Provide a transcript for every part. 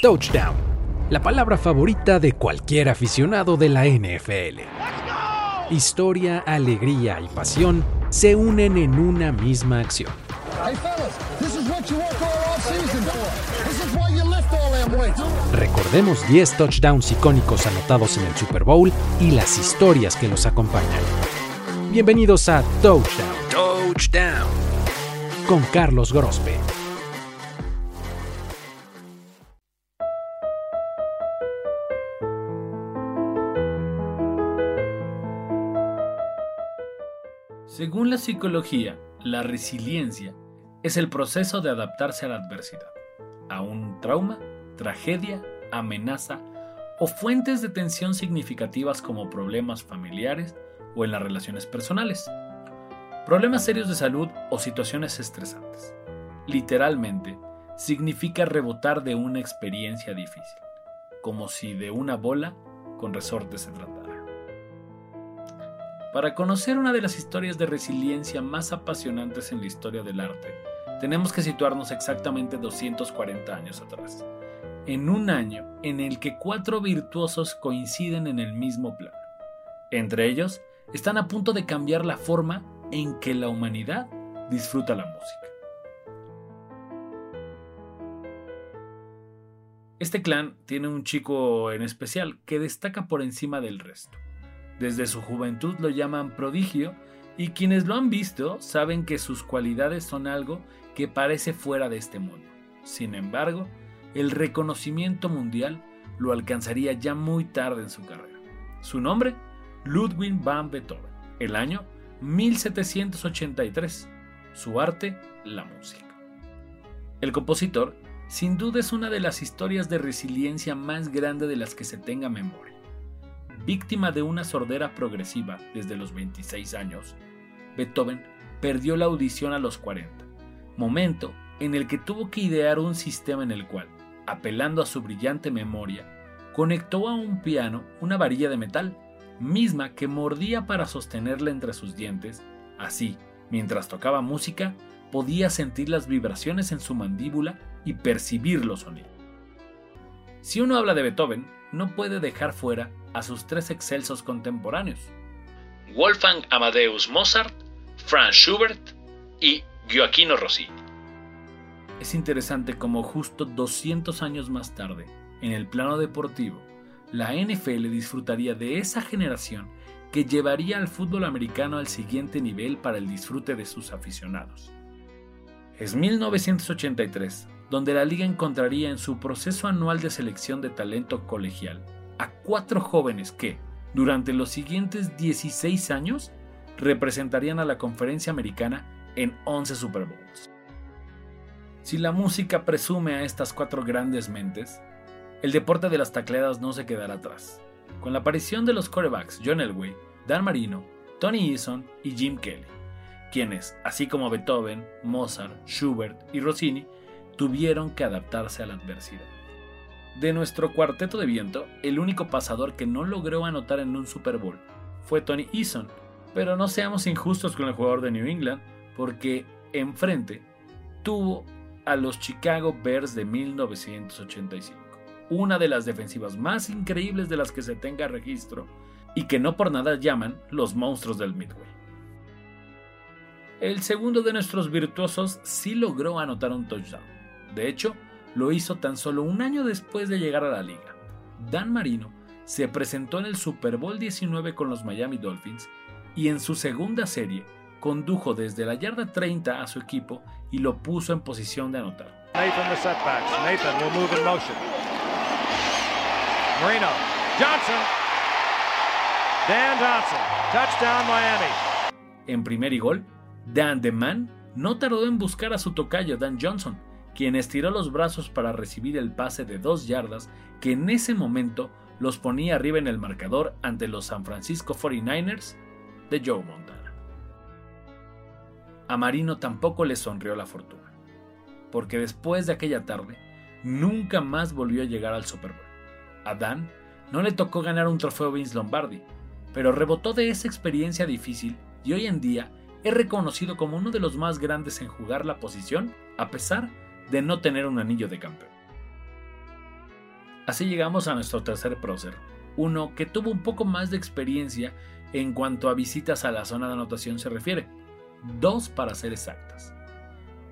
Touchdown, la palabra favorita de cualquier aficionado de la NFL. Historia, alegría y pasión se unen en una misma acción. Recordemos 10 touchdowns icónicos anotados en el Super Bowl y las historias que los acompañan. Bienvenidos a Touchdown. Touchdown. Con Carlos Grospe. Según la psicología, la resiliencia es el proceso de adaptarse a la adversidad, a un trauma, tragedia, amenaza o fuentes de tensión significativas como problemas familiares o en las relaciones personales, problemas serios de salud o situaciones estresantes. Literalmente, significa rebotar de una experiencia difícil, como si de una bola con resortes se tratara. Para conocer una de las historias de resiliencia más apasionantes en la historia del arte, tenemos que situarnos exactamente 240 años atrás, en un año en el que cuatro virtuosos coinciden en el mismo plano. Entre ellos, están a punto de cambiar la forma en que la humanidad disfruta la música. Este clan tiene un chico en especial que destaca por encima del resto. Desde su juventud lo llaman prodigio y quienes lo han visto saben que sus cualidades son algo que parece fuera de este mundo. Sin embargo, el reconocimiento mundial lo alcanzaría ya muy tarde en su carrera. Su nombre, Ludwig van Beethoven. El año, 1783. Su arte, la música. El compositor, sin duda, es una de las historias de resiliencia más grande de las que se tenga memoria víctima de una sordera progresiva desde los 26 años, Beethoven perdió la audición a los 40, momento en el que tuvo que idear un sistema en el cual, apelando a su brillante memoria, conectó a un piano una varilla de metal, misma que mordía para sostenerla entre sus dientes, así, mientras tocaba música, podía sentir las vibraciones en su mandíbula y percibir los sonidos. Si uno habla de Beethoven, no puede dejar fuera a sus tres excelsos contemporáneos, Wolfgang Amadeus Mozart, Franz Schubert y Gioacchino Rossini. Es interesante como justo 200 años más tarde, en el plano deportivo, la NFL disfrutaría de esa generación que llevaría al fútbol americano al siguiente nivel para el disfrute de sus aficionados. Es 1983, donde la liga encontraría en su proceso anual de selección de talento colegial a cuatro jóvenes que, durante los siguientes 16 años, representarían a la conferencia americana en 11 Super Bowls. Si la música presume a estas cuatro grandes mentes, el deporte de las tacleadas no se quedará atrás. Con la aparición de los corebacks John Elway, Dan Marino, Tony Eason y Jim Kelly, quienes, así como Beethoven, Mozart, Schubert y Rossini, tuvieron que adaptarse a la adversidad. De nuestro cuarteto de viento, el único pasador que no logró anotar en un Super Bowl fue Tony Eason, pero no seamos injustos con el jugador de New England, porque enfrente tuvo a los Chicago Bears de 1985, una de las defensivas más increíbles de las que se tenga registro, y que no por nada llaman los monstruos del Midway. El segundo de nuestros virtuosos sí logró anotar un touchdown. De hecho, lo hizo tan solo un año después de llegar a la liga. Dan Marino se presentó en el Super Bowl 19 con los Miami Dolphins y en su segunda serie condujo desde la yarda 30 a su equipo y lo puso en posición de anotar. Nathan the setbacks. Nathan will move in motion. Marino. Johnson. Dan Johnson. Touchdown Miami. En primer y gol, Dan the Man no tardó en buscar a su tocayo Dan Johnson quien estiró los brazos para recibir el pase de dos yardas que en ese momento los ponía arriba en el marcador ante los San Francisco 49ers de Joe Montana. A Marino tampoco le sonrió la fortuna, porque después de aquella tarde nunca más volvió a llegar al Super Bowl. A Dan no le tocó ganar un trofeo Vince Lombardi, pero rebotó de esa experiencia difícil y hoy en día es reconocido como uno de los más grandes en jugar la posición a pesar de no tener un anillo de campeón. Así llegamos a nuestro tercer prócer, uno que tuvo un poco más de experiencia en cuanto a visitas a la zona de anotación se refiere, dos para ser exactas.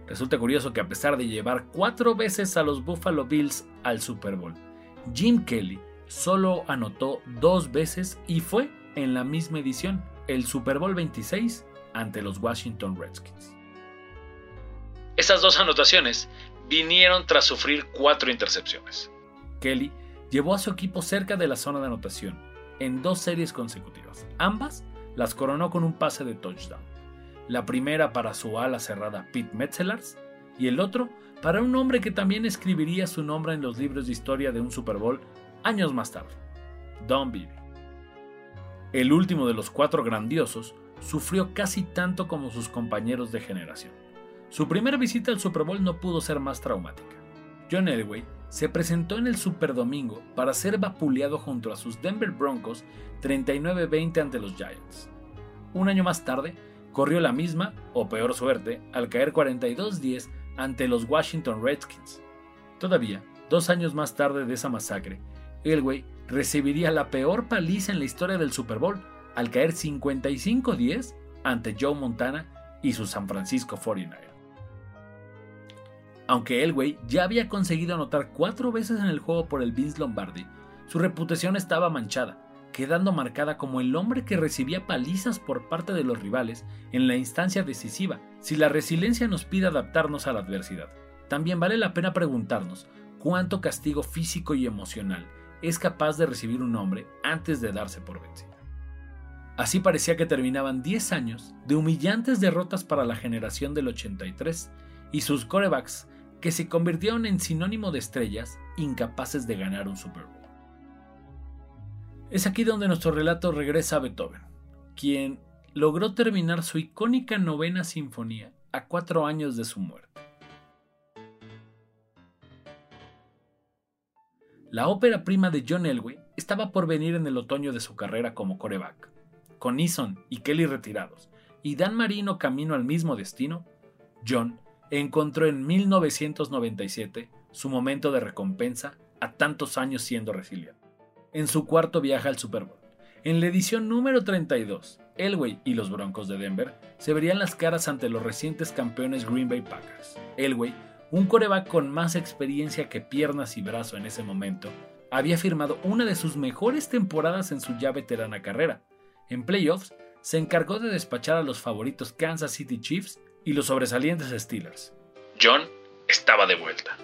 Resulta curioso que a pesar de llevar cuatro veces a los Buffalo Bills al Super Bowl, Jim Kelly solo anotó dos veces y fue en la misma edición, el Super Bowl 26 ante los Washington Redskins. Esas dos anotaciones vinieron tras sufrir cuatro intercepciones. Kelly llevó a su equipo cerca de la zona de anotación en dos series consecutivas. Ambas las coronó con un pase de touchdown. La primera para su ala cerrada Pete Metzelars y el otro para un hombre que también escribiría su nombre en los libros de historia de un Super Bowl años más tarde, Don Beebe. El último de los cuatro grandiosos sufrió casi tanto como sus compañeros de generación. Su primera visita al Super Bowl no pudo ser más traumática. John Elway se presentó en el Super Domingo para ser vapuleado junto a sus Denver Broncos 39-20 ante los Giants. Un año más tarde, corrió la misma, o peor suerte, al caer 42-10 ante los Washington Redskins. Todavía, dos años más tarde de esa masacre, Elway recibiría la peor paliza en la historia del Super Bowl al caer 55-10 ante Joe Montana y su San Francisco 49 aunque Elway ya había conseguido anotar cuatro veces en el juego por el Vince Lombardi, su reputación estaba manchada, quedando marcada como el hombre que recibía palizas por parte de los rivales en la instancia decisiva. Si la resiliencia nos pide adaptarnos a la adversidad, también vale la pena preguntarnos cuánto castigo físico y emocional es capaz de recibir un hombre antes de darse por vencido. Así parecía que terminaban 10 años de humillantes derrotas para la generación del 83 y sus corebacks que se convirtieron en sinónimo de estrellas incapaces de ganar un Super Bowl. Es aquí donde nuestro relato regresa a Beethoven, quien logró terminar su icónica novena sinfonía a cuatro años de su muerte. La ópera prima de John Elway estaba por venir en el otoño de su carrera como coreback. Con Eason y Kelly retirados y Dan Marino camino al mismo destino, John encontró en 1997 su momento de recompensa a tantos años siendo resiliente. En su cuarto viaje al Super Bowl. En la edición número 32, Elway y los Broncos de Denver se verían las caras ante los recientes campeones Green Bay Packers. Elway, un coreback con más experiencia que piernas y brazo en ese momento, había firmado una de sus mejores temporadas en su ya veterana carrera. En playoffs, se encargó de despachar a los favoritos Kansas City Chiefs y los sobresalientes Steelers. John estaba de vuelta.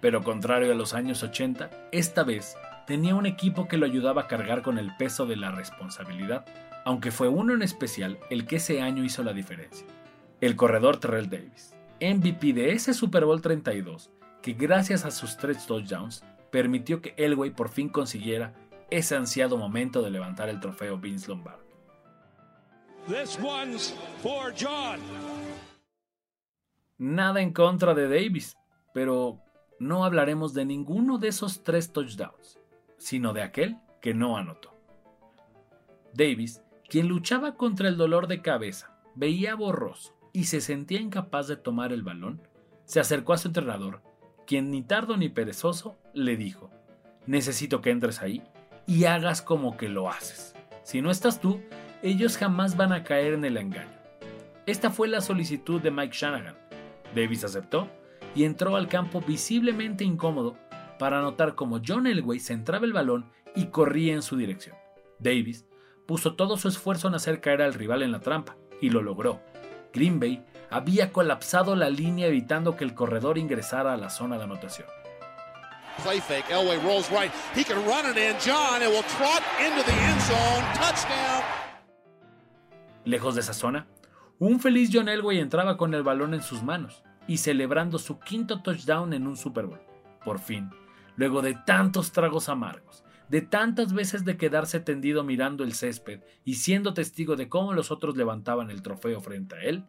Pero contrario a los años 80, esta vez tenía un equipo que lo ayudaba a cargar con el peso de la responsabilidad, aunque fue uno en especial el que ese año hizo la diferencia. El corredor Terrell Davis, MVP de ese Super Bowl 32, que gracias a sus tres touchdowns permitió que Elway por fin consiguiera ese ansiado momento de levantar el trofeo Vince Lombardi. This one's for John. Nada en contra de Davis, pero no hablaremos de ninguno de esos tres touchdowns, sino de aquel que no anotó. Davis, quien luchaba contra el dolor de cabeza, veía borroso y se sentía incapaz de tomar el balón, se acercó a su entrenador, quien ni tardo ni perezoso le dijo, necesito que entres ahí y hagas como que lo haces. Si no estás tú, ellos jamás van a caer en el engaño. Esta fue la solicitud de Mike Shanahan. Davis aceptó y entró al campo visiblemente incómodo para notar cómo John Elway centraba el balón y corría en su dirección. Davis puso todo su esfuerzo en hacer caer al rival en la trampa y lo logró. Green Bay había colapsado la línea evitando que el corredor ingresara a la zona de anotación. Play fake. Elway rolls right. He can run it in. John, it will trot into the end zone. Touchdown. Lejos de esa zona, un feliz John Elway entraba con el balón en sus manos y celebrando su quinto touchdown en un Super Bowl. Por fin, luego de tantos tragos amargos, de tantas veces de quedarse tendido mirando el césped y siendo testigo de cómo los otros levantaban el trofeo frente a él,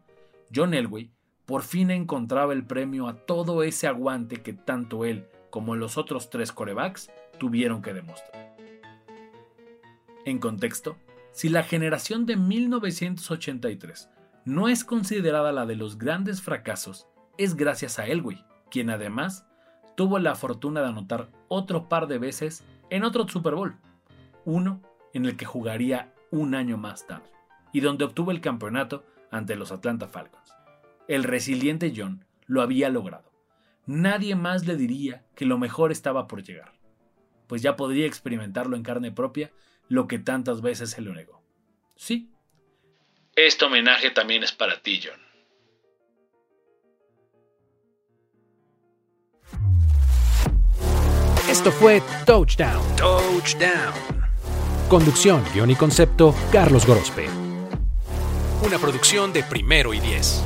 John Elway por fin encontraba el premio a todo ese aguante que tanto él como los otros tres corebacks tuvieron que demostrar. En contexto, si la generación de 1983 no es considerada la de los grandes fracasos, es gracias a Elway, quien además tuvo la fortuna de anotar otro par de veces en otro Super Bowl, uno en el que jugaría un año más tarde, y donde obtuvo el campeonato ante los Atlanta Falcons. El resiliente John lo había logrado. Nadie más le diría que lo mejor estaba por llegar, pues ya podría experimentarlo en carne propia lo que tantas veces se lo negó. Sí. Este homenaje también es para ti, John. Esto fue Touchdown. Touchdown. Conducción, guion y concepto, Carlos Gorospe. Una producción de primero y diez.